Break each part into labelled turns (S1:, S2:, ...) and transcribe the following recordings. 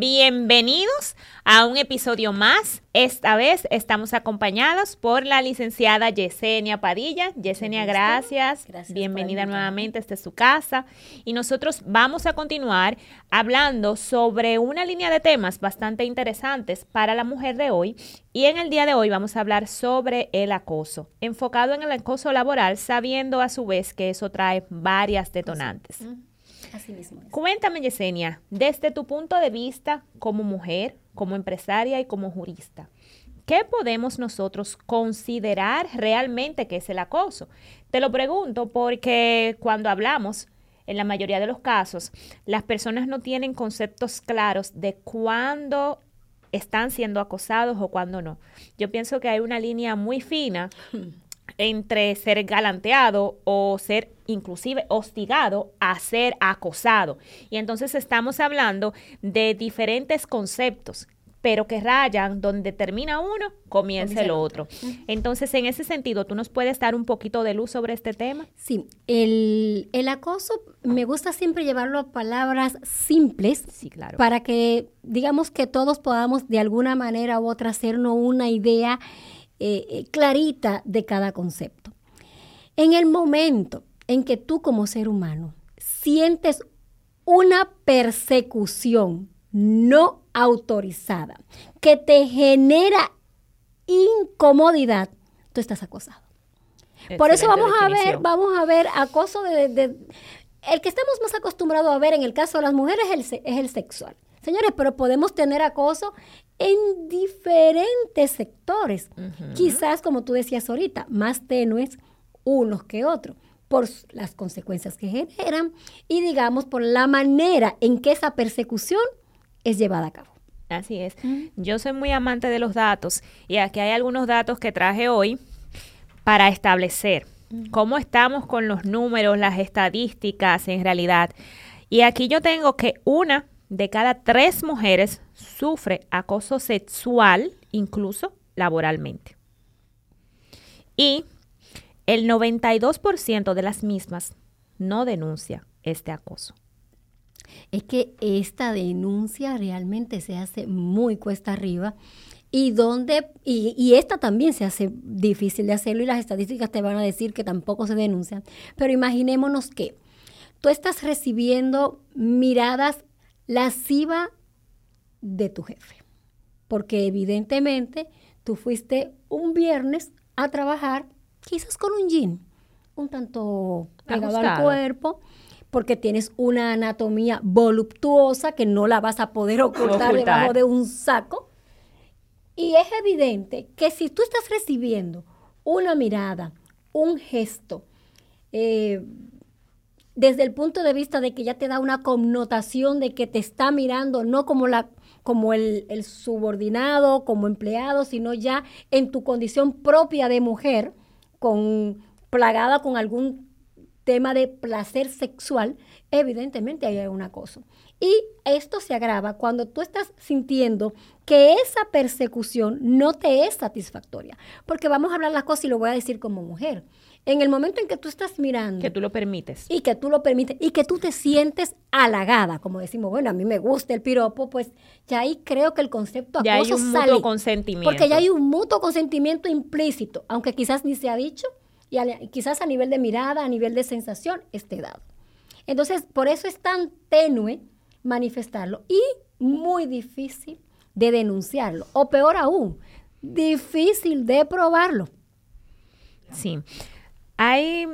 S1: Bienvenidos a un episodio más. Esta vez estamos acompañados por la licenciada Yesenia Padilla. Yesenia, gracias. Bienvenida nuevamente. Esta es su casa. Y nosotros vamos a continuar hablando sobre una línea de temas bastante interesantes para la mujer de hoy. Y en el día de hoy vamos a hablar sobre el acoso, enfocado en el acoso laboral, sabiendo a su vez que eso trae varias detonantes. Así mismo Cuéntame, Yesenia, desde tu punto de vista como mujer, como empresaria y como jurista, ¿qué podemos nosotros considerar realmente que es el acoso? Te lo pregunto porque cuando hablamos, en la mayoría de los casos, las personas no tienen conceptos claros de cuándo están siendo acosados o cuándo no. Yo pienso que hay una línea muy fina entre ser galanteado o ser inclusive hostigado a ser acosado. Y entonces estamos hablando de diferentes conceptos pero que rayan donde termina uno, comienza el otro. Entonces, en ese sentido, ¿tú nos puedes dar un poquito de luz sobre este tema?
S2: Sí, el, el acoso me gusta siempre llevarlo a palabras simples sí, claro. para que digamos que todos podamos de alguna manera u otra hacernos una idea eh, eh, clarita de cada concepto. En el momento en que tú como ser humano sientes una persecución no autorizada que te genera incomodidad, tú estás acosado. Por eso vamos a ver, vamos a ver acoso de, el que estamos más acostumbrados a ver en el caso de las mujeres es el, es el sexual. Señores, pero podemos tener acoso en diferentes sectores. Quizás, como tú decías ahorita, más tenues unos que otros por las consecuencias que generan y digamos por la manera en que esa persecución es llevada a cabo.
S1: Así es. Yo soy muy amante de los datos y aquí hay algunos datos que traje hoy para establecer cómo estamos con los números, las estadísticas en realidad. Y aquí yo tengo que una de cada tres mujeres sufre acoso sexual, incluso laboralmente. Y el 92% de las mismas no denuncia este acoso.
S2: Es que esta denuncia realmente se hace muy cuesta arriba y donde y, esta también se hace difícil de hacerlo y las estadísticas te van a decir que tampoco se denuncian. Pero imaginémonos que tú estás recibiendo miradas lasciva de tu jefe. Porque evidentemente tú fuiste un viernes a trabajar quizás con un jean, un tanto pegado al cuerpo, porque tienes una anatomía voluptuosa que no la vas a poder ocultar, debajo de un saco. Y es evidente que si tú estás recibiendo una mirada, un gesto, eh, desde el punto de vista de que ya te da una connotación de que te está mirando no como la como el, subordinado, como empleado, sino ya en tu condición propia de mujer, con plagada con algún tema de placer sexual, evidentemente hay un acoso. Y esto se agrava cuando tú estás sintiendo que esa persecución no te es satisfactoria. Porque vamos a hablar las cosas y lo voy a decir como mujer. En el momento en que tú estás mirando.
S1: Que tú lo permites.
S2: Y que tú lo permites. Y que tú te sientes halagada, como decimos, bueno, a mí me gusta el piropo, pues ya ahí creo que el concepto
S1: ya hay un mutuo consentimiento.
S2: Porque ya hay un mutuo consentimiento implícito, aunque quizás ni se ha dicho, y quizás a nivel de mirada, a nivel de sensación, esté dado. Entonces, por eso es tan tenue manifestarlo y muy difícil de denunciarlo, o peor aún, difícil de probarlo.
S1: Sí. Hay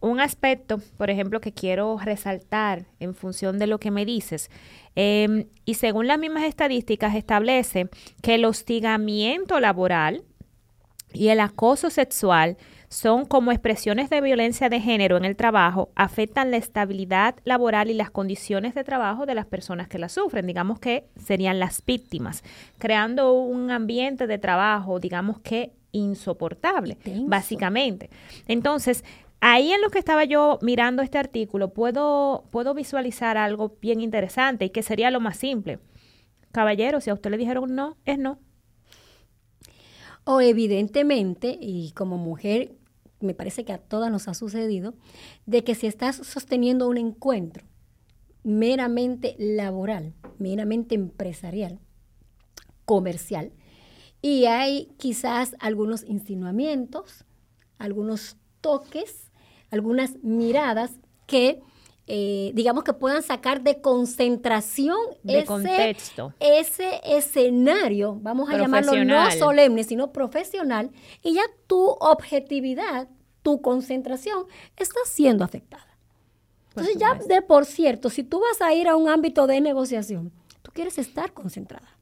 S1: un aspecto, por ejemplo, que quiero resaltar en función de lo que me dices. Em, y según las mismas estadísticas, establece que el hostigamiento laboral y el acoso sexual son como expresiones de violencia de género en el trabajo, afectan la estabilidad laboral y las condiciones de trabajo de las personas que la sufren, digamos que serían las víctimas, creando un ambiente de trabajo, digamos que insoportable, básicamente. Entonces, ahí en lo que estaba yo mirando este artículo, puedo, puedo visualizar algo bien interesante y que sería lo más simple. Caballero, si a usted le dijeron no, es no.
S2: O evidentemente, y como mujer, me parece que a todas nos ha sucedido, de que si estás sosteniendo un encuentro, meramente laboral, meramente empresarial, comercial. Y hay quizás algunos insinuamientos, algunos toques, algunas miradas que eh, digamos que puedan sacar de concentración
S1: ese, contexto.
S2: ese escenario, vamos a llamarlo no solemne, sino profesional, y ya tu objetividad, tu concentración está siendo afectada. Entonces ya de por cierto, si tú vas a ir a un ámbito de negociación, tú quieres estar concentrada.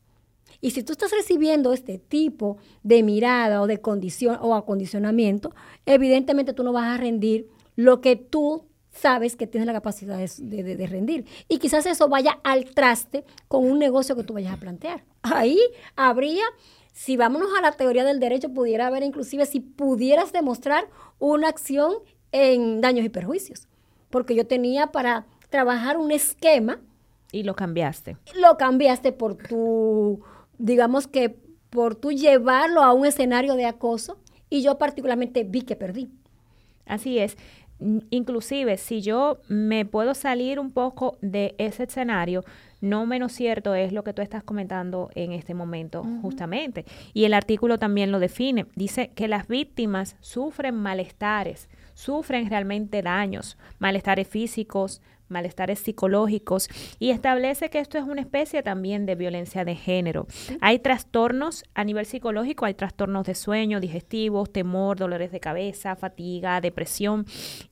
S2: Y si tú estás recibiendo este tipo de mirada o de condición o acondicionamiento, evidentemente tú no vas a rendir lo que tú sabes que tienes la capacidad de, rendir. Y quizás eso vaya al traste con un negocio que tú vayas a plantear. Ahí habría, si vámonos a la teoría del derecho, pudiera haber inclusive si pudieras demostrar una acción en daños y perjuicios. Porque yo tenía para trabajar un esquema.
S1: Y lo cambiaste.
S2: Lo cambiaste por tu, digamos que por tu llevarlo a un escenario de acoso y yo particularmente vi que perdí.
S1: Así es inclusive si yo me puedo salir un poco de ese escenario, no menos cierto es lo que tú estás comentando en este momento, justamente. Y el artículo también lo define. Dice que las víctimas sufren malestares, sufren realmente daños, malestares físicos, malestares psicológicos y establece que esto es una especie también de violencia de género. Hay trastornos a nivel psicológico, hay trastornos de sueño, digestivos, temor, dolores de cabeza, fatiga, depresión.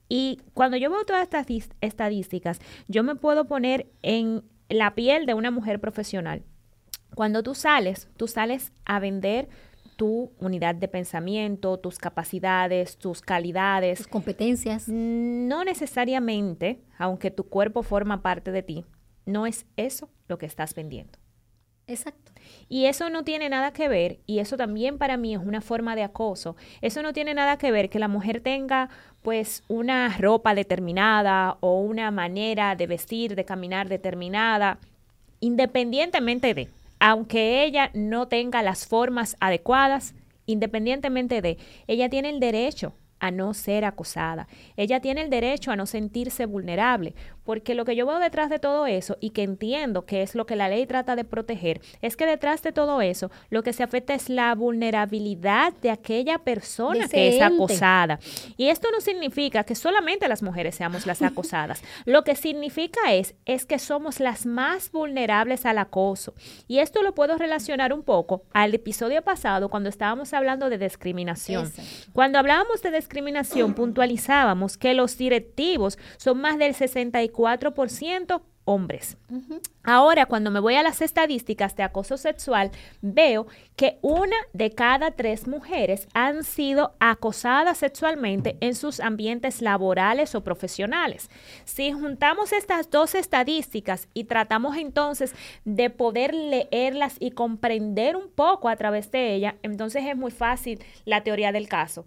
S1: Y cuando yo veo todas estas estadísticas, yo me puedo poner en la piel de una mujer profesional. Cuando tú sales, tú sales a vender tu unidad de pensamiento, tus capacidades, tus calidades. Tus
S2: competencias.
S1: No necesariamente, aunque tu cuerpo forma parte de ti, no es eso lo que estás vendiendo.
S2: Exacto.
S1: Y eso no tiene nada que ver, y eso también para mí es una forma de acoso, eso no tiene nada que ver que la mujer tenga pues una ropa determinada o una manera de vestir, de caminar determinada, independientemente de aunque ella no tenga las formas adecuadas, independientemente de, ella tiene el derecho a no ser acosada. Ella tiene el derecho a no sentirse vulnerable, porque lo que yo veo detrás de todo eso y que entiendo que es lo que la ley trata de proteger, es que detrás de todo eso lo que se afecta es la vulnerabilidad de aquella persona que es acosada. Y esto no significa que solamente las mujeres seamos las acosadas. lo que significa es, es que somos las más vulnerables al acoso. Y esto lo puedo relacionar un poco al episodio pasado cuando estábamos hablando de discriminación. Cuando hablábamos de discriminación puntualizábamos que los directivos son más del 64% hombres. Ahora, cuando me voy a las estadísticas de acoso sexual, veo que una de cada tres mujeres han sido acosadas sexualmente en sus ambientes laborales o profesionales. Si juntamos estas dos estadísticas y tratamos entonces de poder leerlas y comprender un poco a través de ellas, entonces es muy fácil la teoría del caso.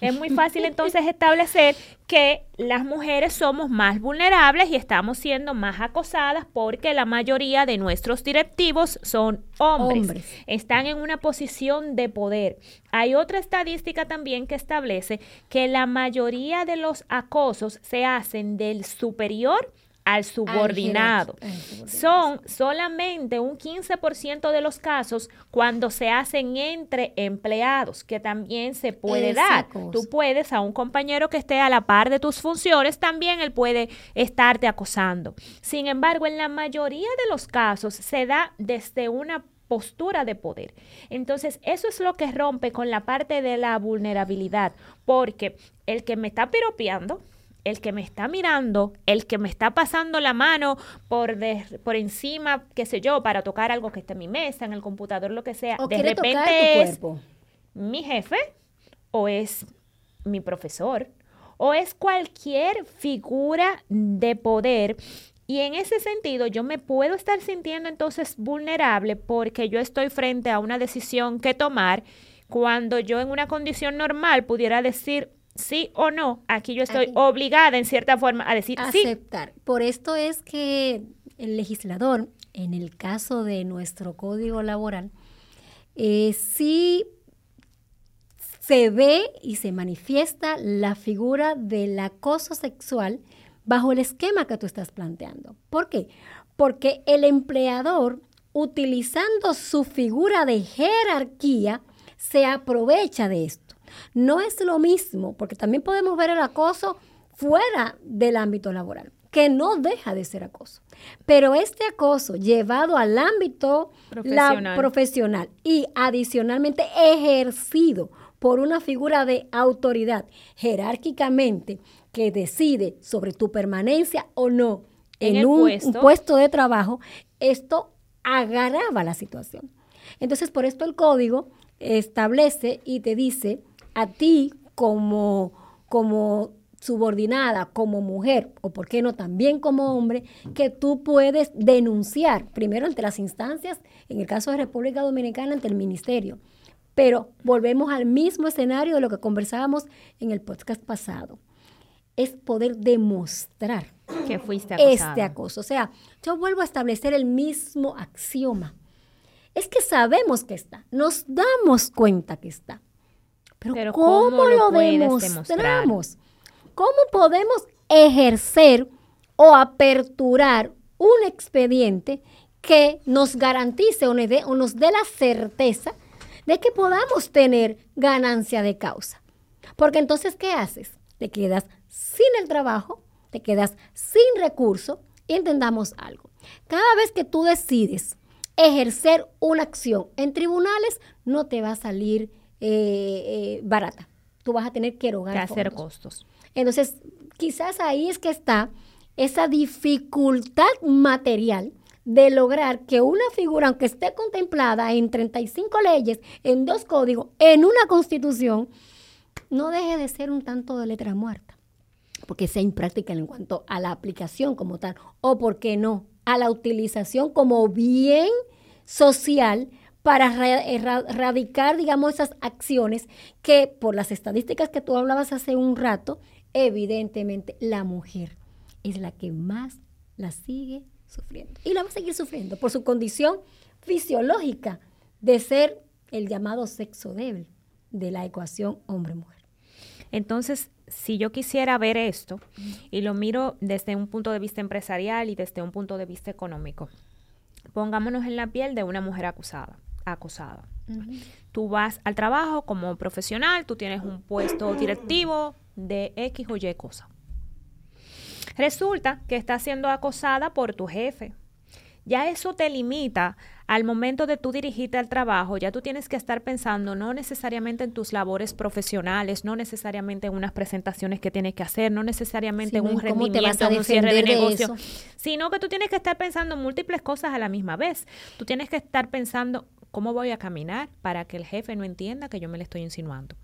S1: Es muy fácil entonces establecer que las mujeres somos más vulnerables y estamos siendo más acosadas porque la mayoría de nuestros directivos son hombres. Están en una posición de poder. Hay otra estadística también que establece que la mayoría de los acosos se hacen del superior al subordinado. Son solamente un 15% de los casos cuando se hacen entre empleados, que también se puede dar. Tú puedes a un compañero que esté a la par de tus funciones, también él puede estarte acosando. Sin embargo, en la mayoría de los casos se da desde una postura de poder. Entonces, eso es lo que rompe con la parte de la vulnerabilidad, porque el que me está piropeando, el que me está mirando, el que me está pasando la mano por, por encima, qué sé yo, para tocar algo que está en mi mesa, en el computador, lo que sea, de repente es mi jefe o es mi profesor o es cualquier figura de poder. Y en ese sentido, yo me puedo estar sintiendo entonces vulnerable porque yo estoy frente a una decisión que tomar cuando yo en una condición normal pudiera decir, sí o no, aquí yo estoy obligada en cierta forma a decir
S2: aceptar. Por esto es que el legislador, en el caso de nuestro código laboral, eh, sí se ve y se manifiesta la figura del acoso sexual bajo el esquema que tú estás planteando. ¿Por qué? Porque el empleador, utilizando su figura de jerarquía, se aprovecha de esto. No es lo mismo, porque también podemos ver el acoso fuera del ámbito laboral, que no deja de ser acoso. Pero este acoso llevado al ámbito profesional, profesional y adicionalmente ejercido por una figura de autoridad jerárquicamente que decide sobre tu permanencia o no en, un, puesto. de trabajo, esto agrava la situación. Entonces, por esto el código establece y te dice a ti como, como subordinada, como mujer, o por qué no también como hombre, que tú puedes denunciar, primero ante las instancias, en el caso de República Dominicana, ante el ministerio. Pero volvemos al mismo escenario de lo que conversábamos en el podcast pasado es poder demostrar
S1: que fuiste
S2: este acoso. O sea, yo vuelvo a establecer el mismo axioma. Es que sabemos que está, nos damos cuenta que está. Pero, ¿cómo, lo, demostramos? ¿Cómo podemos ejercer o aperturar un expediente que nos garantice o nos dé la certeza de que podamos tener ganancia de causa? Porque entonces, ¿qué haces? Te quedas sin el trabajo, te quedas sin recurso y entendamos algo. Cada vez que tú decides ejercer una acción en tribunales, no te va a salir eh, eh, barata. Tú vas a tener que erogar.
S1: Que hacer costos.
S2: Entonces, quizás ahí es que está esa dificultad material de lograr que una figura, aunque esté contemplada en 35 leyes, en dos códigos, en una constitución, no deje de ser un tanto de letra muerta porque sea impráctica en cuanto a la aplicación como tal, o por qué no, a la utilización como bien social para erradicar, digamos, esas acciones que por las estadísticas que tú hablabas hace un rato, evidentemente la mujer es la que más la sigue sufriendo. Y la va a seguir sufriendo por su condición fisiológica de ser el llamado sexo débil de la ecuación hombre-mujer.
S1: Entonces, si yo quisiera ver esto y lo miro desde un punto de vista empresarial y desde un punto de vista económico, pongámonos en la piel de una mujer acusada, acosada. Tú vas al trabajo como profesional, tú tienes un puesto directivo de X o Y cosa. Resulta que estás siendo acosada por tu jefe. Ya eso te limita al momento de tú dirigirte al trabajo, ya tú tienes que estar pensando no necesariamente en tus labores profesionales, no necesariamente en unas presentaciones que tienes que hacer, no necesariamente en un rendimiento, en un cierre de, negocio, sino que tú tienes que estar pensando en múltiples cosas a la misma vez. Tú tienes que estar pensando cómo voy a caminar para que el jefe no entienda que yo me le estoy insinuando.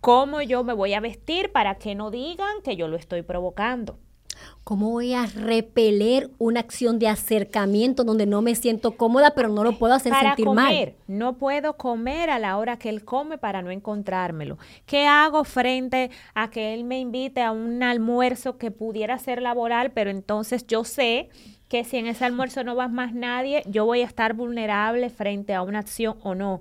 S1: Cómo yo me voy a vestir para que no digan que yo lo estoy provocando.
S2: ¿Cómo voy a repeler una acción de acercamiento donde no me siento cómoda, pero no lo puedo hacer
S1: para
S2: sentir
S1: comer, No puedo comer a la hora que él come para no encontrármelo. ¿Qué hago frente a que él me invite a un almuerzo que pudiera ser laboral, pero entonces yo sé que si en ese almuerzo no va más nadie, yo voy a estar vulnerable frente a una acción o no?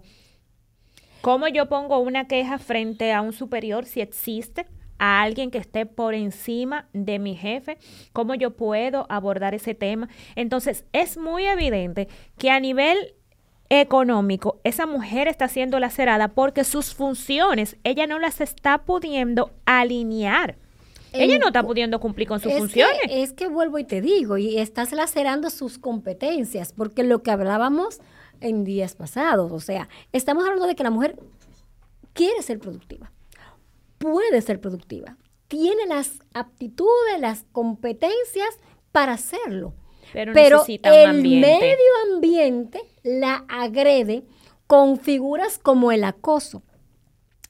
S1: ¿Cómo yo pongo una queja frente a un superior si existe? a alguien que esté por encima de mi jefe, cómo yo puedo abordar ese tema. Entonces, es muy evidente que a nivel económico, esa mujer está siendo lacerada porque sus funciones, ella no las está pudiendo alinear. Ella no está pudiendo cumplir con sus funciones.
S2: es que vuelvo y te digo, y estás lacerando sus competencias, porque lo que hablábamos en días pasados, o sea, estamos hablando de que la mujer quiere ser productiva puede ser productiva, tiene las aptitudes, las competencias para hacerlo. Pero, el medio ambiente la agrede con figuras como el acoso.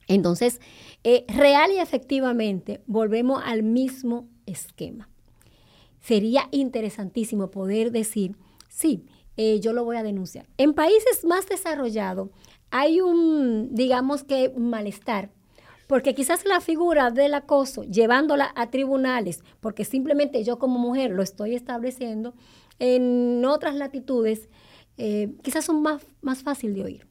S2: Entonces, eh, real y efectivamente, volvemos al mismo esquema. Sería interesantísimo poder decir, sí, eh, yo lo voy a denunciar. En países más desarrollados hay un, digamos que, malestar porque quizás la figura del acoso, llevándola a tribunales, porque simplemente yo como mujer lo estoy estableciendo, en otras latitudes eh, quizás son más, más fácil de oír.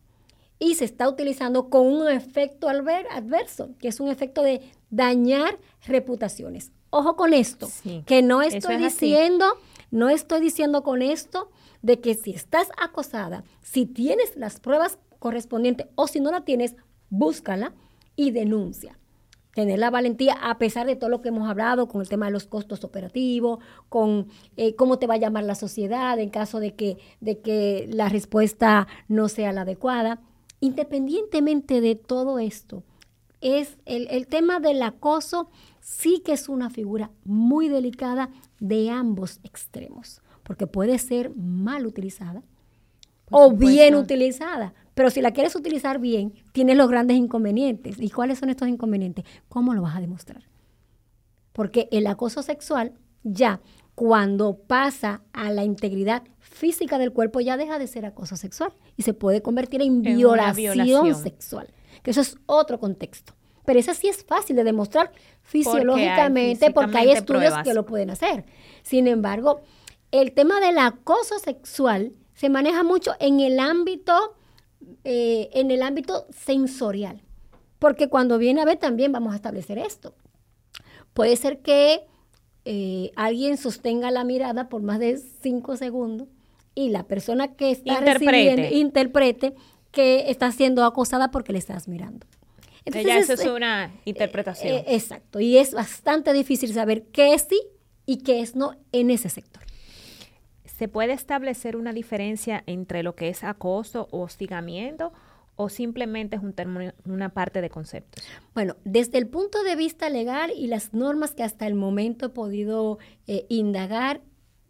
S2: Y se está utilizando con un efecto adverso, que es un efecto de dañar reputaciones. Ojo con esto, que no estoy diciendo, no estoy diciendo con esto de que si estás acosada, si tienes las pruebas correspondientes o si no la tienes, búscala y denuncia. Tener la valentía, a pesar de todo lo que hemos hablado con el tema de los costos operativos, con eh, cómo te va a llamar la sociedad en caso de que, de que la respuesta no sea la adecuada. Independientemente de todo esto, es el, el tema del acoso sí que es una figura muy delicada de ambos extremos, porque puede ser mal utilizada o bien utilizada. Pero si la quieres utilizar bien, tienes los grandes inconvenientes. ¿Y cuáles son estos inconvenientes? ¿Cómo lo vas a demostrar? Porque el acoso sexual ya cuando pasa a la integridad física del cuerpo ya deja de ser acoso sexual y se puede convertir en, violación, sexual, que eso es otro contexto. Pero esa sí es fácil de demostrar fisiológicamente porque hay, estudios que lo pueden hacer. Sin embargo, el tema del acoso sexual se maneja mucho en el ámbito, eh, en el ámbito sensorial. Porque cuando viene a ver también vamos a establecer esto. Puede ser que eh, alguien sostenga la mirada por más de cinco segundos y la persona que está recibiendo interprete que está siendo acosada porque le estás mirando.
S1: Entonces, ya eso es, una eh, interpretación.
S2: Eh, exacto, y es bastante difícil saber qué es sí y qué es no en ese sector.
S1: ¿Se puede establecer una diferencia entre lo que es acoso o hostigamiento o simplemente es un término, una parte de conceptos?
S2: Bueno, desde el punto de vista legal y las normas que hasta el momento he podido eh, indagar,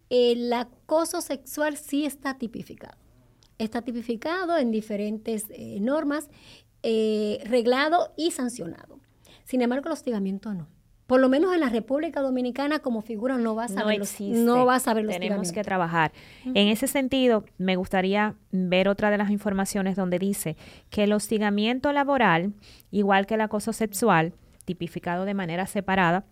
S2: el acoso sexual sí está tipificado. Está tipificado en diferentes normas eh, reglado y sancionado. Sin embargo, el hostigamiento no. Por lo menos en la República Dominicana como figura no vas a no ver no vas a ver los
S1: Tenemos que trabajar. En ese sentido, me gustaría ver otra de las informaciones donde dice que el hostigamiento laboral, igual que el acoso sexual, tipificado de manera separada,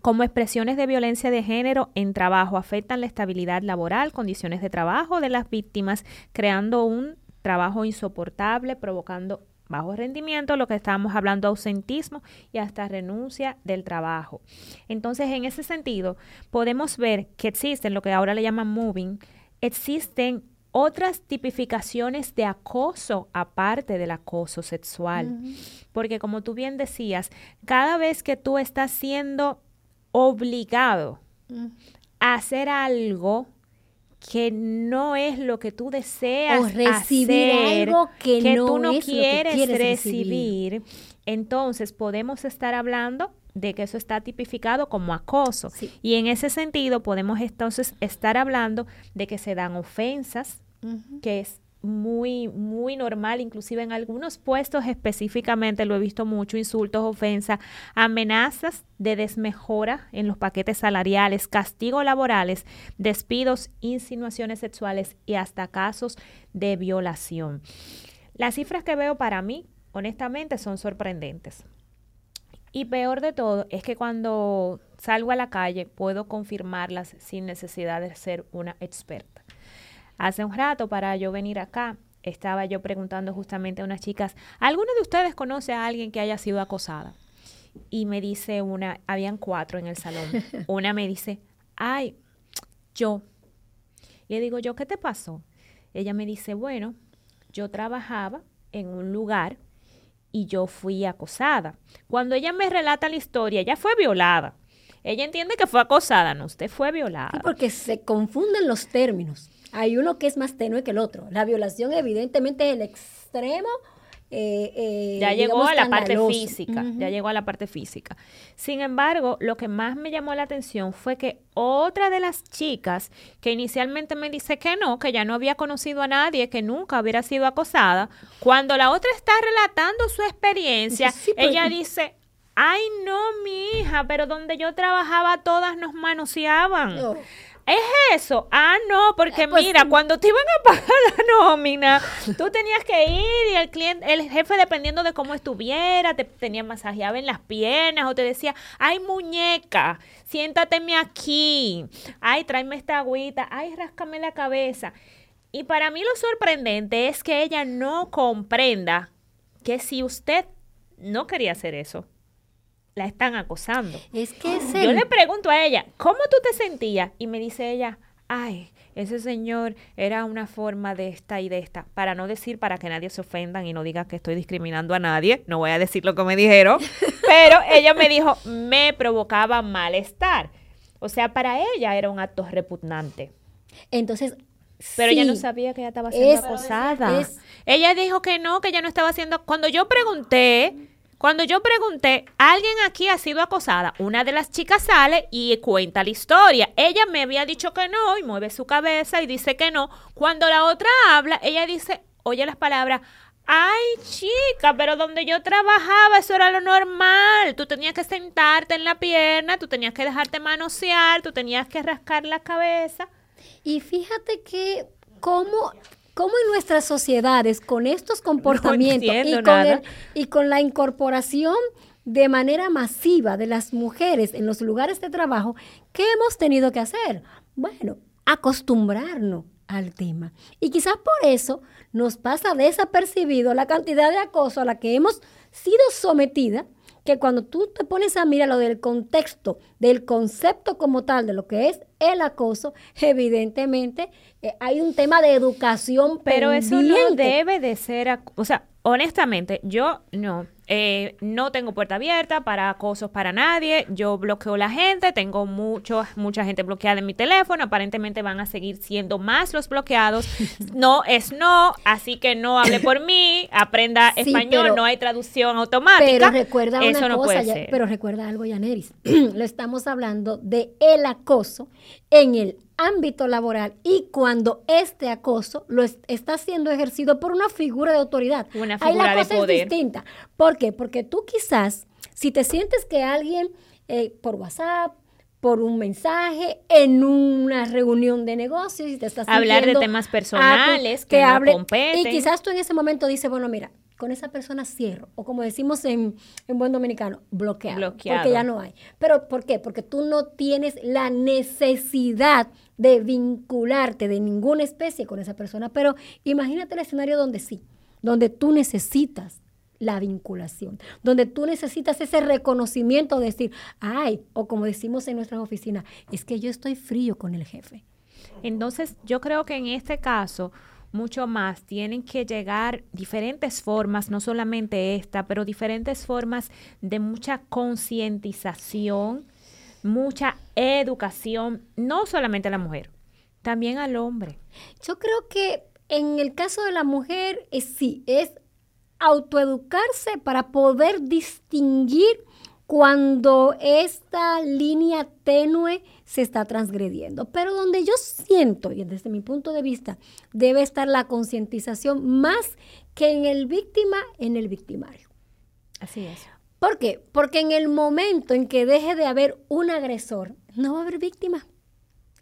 S1: como expresiones de violencia de género en trabajo afectan la estabilidad laboral, condiciones de trabajo de las víctimas, creando un trabajo insoportable, provocando bajo rendimiento, lo que estábamos hablando, ausentismo y hasta renuncia del trabajo. Entonces, en ese sentido, podemos ver que existen lo que ahora le llaman moving, existen otras tipificaciones de acoso aparte del acoso sexual. Porque como tú bien decías, cada vez que tú estás siendo obligado a hacer algo que no es lo que tú deseas o recibir algo que, tú no quieres, recibir, entonces podemos estar hablando de que eso está tipificado como acoso. Y en ese sentido podemos entonces estar hablando de que se dan ofensas, que es muy, muy normal, inclusive en algunos puestos específicamente lo he visto mucho, insultos, ofensas, amenazas de desmejora en los paquetes salariales, castigos laborales, despidos, insinuaciones sexuales y hasta casos de violación. Las cifras que veo para mí, honestamente, son sorprendentes. Y peor de todo es que cuando salgo a la calle puedo confirmarlas sin necesidad de ser una experta. Hace un rato para yo venir acá, estaba yo preguntando justamente a unas chicas, ¿alguno de ustedes conoce a alguien que haya sido acosada? Y me dice una, habían cuatro en el salón. Una me dice, ay, yo. Le digo yo, ¿qué te pasó? Ella me dice, bueno, yo trabajaba en un lugar y yo fui acosada. Cuando ella me relata la historia, ella fue violada. Ella entiende que fue acosada, no, usted fue violada.
S2: porque se confunden los términos hay uno que es más tenue que el otro. La violación evidentemente es el extremo.
S1: Eh, eh, ya llegó a la parte física, ya llegó a la parte física. Sin embargo, lo que más me llamó la atención fue que otra de las chicas que inicialmente me dice que no, que ya no había conocido a nadie, que nunca hubiera sido acosada, cuando la otra está relatando su experiencia, ella dice, ay no, mi hija, pero donde yo trabajaba todas nos manoseaban. ¿Es eso? Ah, no, porque pues mira, cuando te iban a pagar la nómina, tú tenías que ir y el cliente, el jefe, dependiendo de cómo estuviera, te tenía masajeado en las piernas o te decía, ay, muñeca, siéntateme aquí, ay, tráeme esta agüita, ay, ráscame la cabeza. Y para mí lo sorprendente es que ella no comprenda que si usted no quería hacer eso, la están acosando.
S2: Es que
S1: Yo le pregunto a ella, ¿cómo tú te sentías? Y me dice ella, ay, ese señor era una forma de esta y de esta. Para no decir, para que nadie se ofendan y no diga que estoy discriminando a nadie, no voy a decir lo que me dijeron, pero ella me dijo, me provocaba malestar. O sea, para ella era un acto repugnante.
S2: Entonces,
S1: pero ella no sabía que ella estaba siendo acosada. ella dijo que no, que ella no estaba haciendo. Cuando yo pregunté, cuando yo pregunté, ¿alguien aquí ha sido acosada? Una de las chicas sale y cuenta la historia. Ella me había dicho que no y mueve su cabeza y dice que no. Cuando la otra habla, ella dice, oye las palabras, Ay, chica, pero donde yo trabajaba eso era lo normal. Tú tenías que sentarte en la pierna, tú tenías que dejarte manosear, tú tenías que rascar la cabeza.
S2: Y fíjate que cómo, cómo en nuestras sociedades, con estos comportamientos y, con y con la incorporación de manera masiva de las mujeres en los lugares de trabajo, ¿qué hemos tenido que hacer? Bueno, acostumbrarnos al tema. Y quizás por eso nos pasa desapercibido la cantidad de acoso a la que hemos sido sometidas que cuando tú te pones a mirar lo del contexto, del concepto como tal, de lo que es el acoso, evidentemente eh, hay un tema de educación.
S1: Pero eso no debe de ser, o sea, honestamente, yo no, eh, no tengo puerta abierta para acosos para nadie. Yo bloqueo la gente. Tengo mucho, mucha gente bloqueada en mi teléfono. Aparentemente van a seguir siendo más los bloqueados. No es no, así que no hable por mí. Aprenda español. no hay traducción automática.
S2: Pero recuerda una cosa, pero recuerda algo, Yaneris. Lo estamos hablando de el acoso en el ámbito laboral y cuando este acoso lo está siendo ejercido por una figura de autoridad.
S1: Una figura Ahí la cosa es
S2: distinta. ¿Por qué? Porque tú quizás, si te sientes que alguien eh, por WhatsApp, por un mensaje, en una reunión de negocios, y te estás
S1: hablar de temas personales que, hable, competen.
S2: Y quizás tú en ese momento dices, bueno, mira, con esa persona cierro. O como decimos en, buen dominicano, bloqueado, Porque ya no hay. ¿Pero por qué? Porque tú no tienes la necesidad de vincularte de ninguna especie con esa persona. Pero imagínate el escenario donde sí, donde tú necesitas la vinculación, donde tú necesitas ese reconocimiento de decir, ay, o como decimos en nuestras oficinas, es que yo estoy frío con el jefe.
S1: Entonces, yo creo que en este caso, mucho más. Tienen que llegar diferentes formas, no solamente esta, pero diferentes formas de mucha concientización, mucha educación, no solamente a la mujer, también al hombre.
S2: Yo creo que en el caso de la mujer, es, sí, es autoeducarse para poder distinguir cuando esta línea tenue se está transgrediendo. Pero donde yo siento, y desde mi punto de vista, debe estar la concientización más que en el víctima, en el victimario.
S1: Así es.
S2: ¿Por qué? Porque en el momento en que deje de haber un agresor, no va a haber víctima.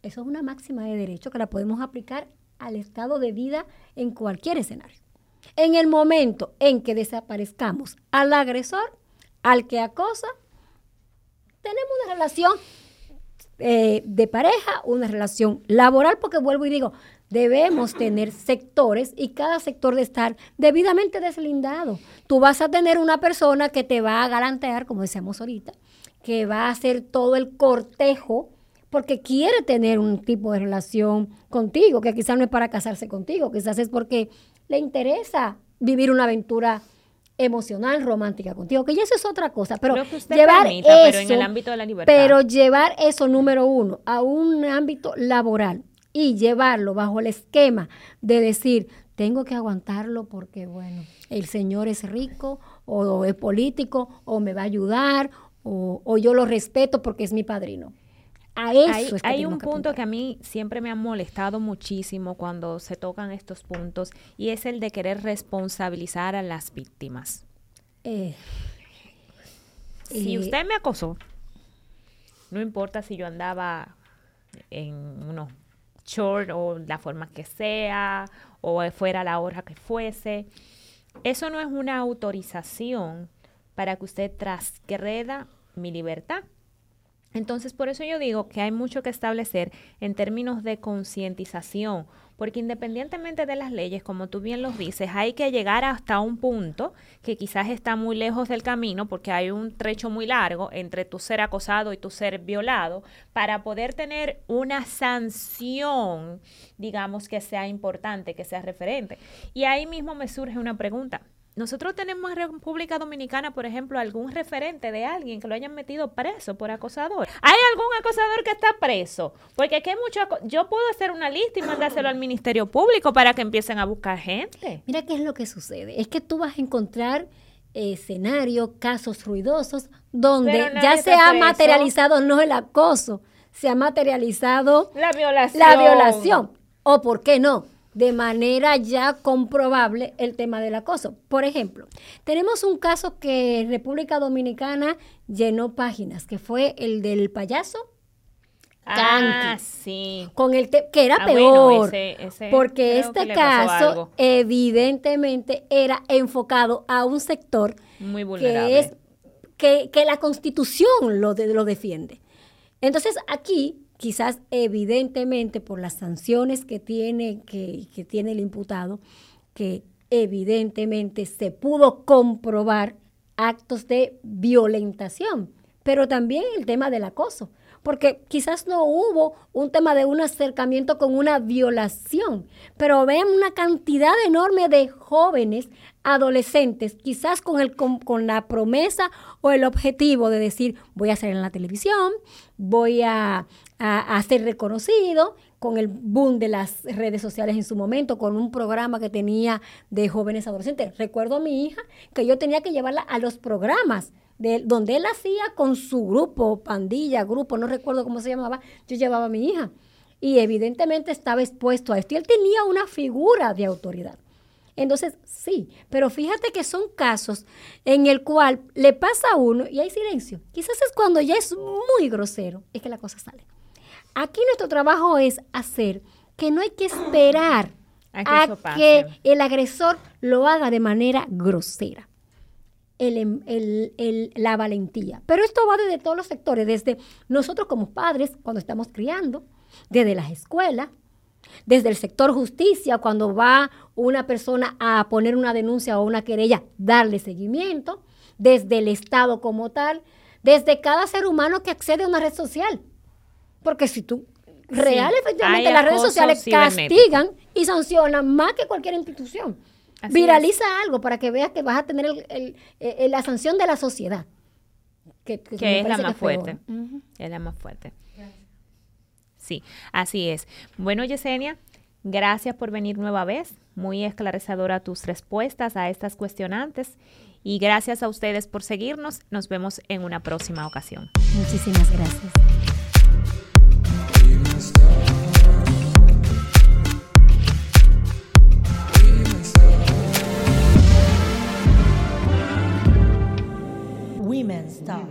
S2: Eso es una máxima de derecho que la podemos aplicar al estado de vida en cualquier escenario. En el momento en que desaparezcamos al agresor, al que acosa, tenemos una relación eh, de pareja, una relación laboral, porque vuelvo y digo, debemos tener sectores y cada sector de estar debidamente deslindado. Tú vas a tener una persona que te va a garantear, como decíamos ahorita, que va a hacer todo el cortejo porque quiere tener un tipo de relación contigo, que quizás no es para casarse contigo, quizás es porque le interesa vivir una aventura emocional, romántica contigo, que ya eso es otra cosa, pero llevar eso,
S1: pero en el ámbito de la libertad.
S2: Pero llevar eso número uno a un ámbito laboral y llevarlo bajo el esquema de decir, tengo que aguantarlo porque, bueno, el señor es rico o, es político o me va a ayudar o, o yo lo respeto porque es mi padrino
S1: hay, un punto que a mí siempre me ha molestado muchísimo cuando se tocan estos puntos y es el de querer responsabilizar a las víctimas. Eh, si eh, usted me acosó, no importa si yo andaba en unos short o la forma que sea o fuera la hora que fuese, eso no es una autorización para que usted transgreda mi libertad Entonces, por eso yo digo que hay mucho que establecer en términos de concientización, porque independientemente de las leyes, como tú bien los dices, hay que llegar hasta un punto que quizás está muy lejos del camino, porque hay un trecho muy largo entre tu ser acosado y tu ser violado, para poder tener una sanción, digamos, que sea importante, que sea referente. Y ahí mismo me surge una pregunta nosotros tenemos en República Dominicana, por ejemplo, algún referente de alguien que lo hayan metido preso por acosador. ¿Hay algún acosador que está preso? Porque aquí hay mucho. Yo puedo hacer una lista y mandárselo al Ministerio Público para que empiecen a buscar gente.
S2: Mira qué es lo que sucede. Es que tú vas a encontrar escenarios, casos ruidosos, donde ya se ha materializado no el acoso, se ha materializado
S1: la violación.
S2: La violación. O por qué no, de manera ya comprobable el tema del acoso. Por ejemplo, tenemos un caso que República Dominicana llenó páginas, que fue el del payaso.
S1: Ah, sí.
S2: Con el que era ah, peor, porque este caso evidentemente era enfocado a un sector
S1: Muy vulnerable.
S2: que es que, que la Constitución lo, lo defiende. Entonces aquí quizás evidentemente por las sanciones que tiene, que, tiene el imputado, que evidentemente se pudo comprobar actos de violentación, pero también el tema del acoso porque quizás no hubo un tema de un acercamiento con una violación, pero ven una cantidad enorme de jóvenes, adolescentes, quizás con, el, con, la promesa o el objetivo de decir, voy a salir en la televisión, voy a, a, ser reconocido, con el boom de las redes sociales en su momento, con un programa que tenía de jóvenes adolescentes. Recuerdo a mi hija que yo tenía que llevarla a los programas donde él hacía con su grupo, pandilla, grupo, no recuerdo cómo se llamaba, yo llevaba a mi hija. Y evidentemente estaba expuesto a esto. Y él tenía una figura de autoridad. Entonces, sí, pero fíjate que son casos en el cual le pasa a uno y hay silencio. Quizás es cuando ya es muy grosero, es que la cosa sale. Aquí nuestro trabajo es hacer que no hay que esperar a que el agresor lo haga de manera grosera. Em, la valentía. Pero esto va desde todos los sectores, desde nosotros como padres, cuando estamos criando, desde las escuelas, desde el sector justicia, cuando va una persona a poner una denuncia o una querella, darle seguimiento, desde el Estado como tal, desde cada ser humano que accede a una red social. Porque si tú, real, efectivamente, las redes sociales castigan y sancionan más que cualquier institución. Viraliza algo para que veas que vas a tener la sanción de la sociedad.
S1: Que, es la más fuerte. Es la más fuerte. Sí, así es. Bueno, Yesenia, gracias por venir nueva vez. Muy esclarecedora tus respuestas a estas cuestionantes. Y gracias a ustedes por seguirnos. Nos vemos en una próxima ocasión.
S2: Muchísimas gracias. Women's Talk.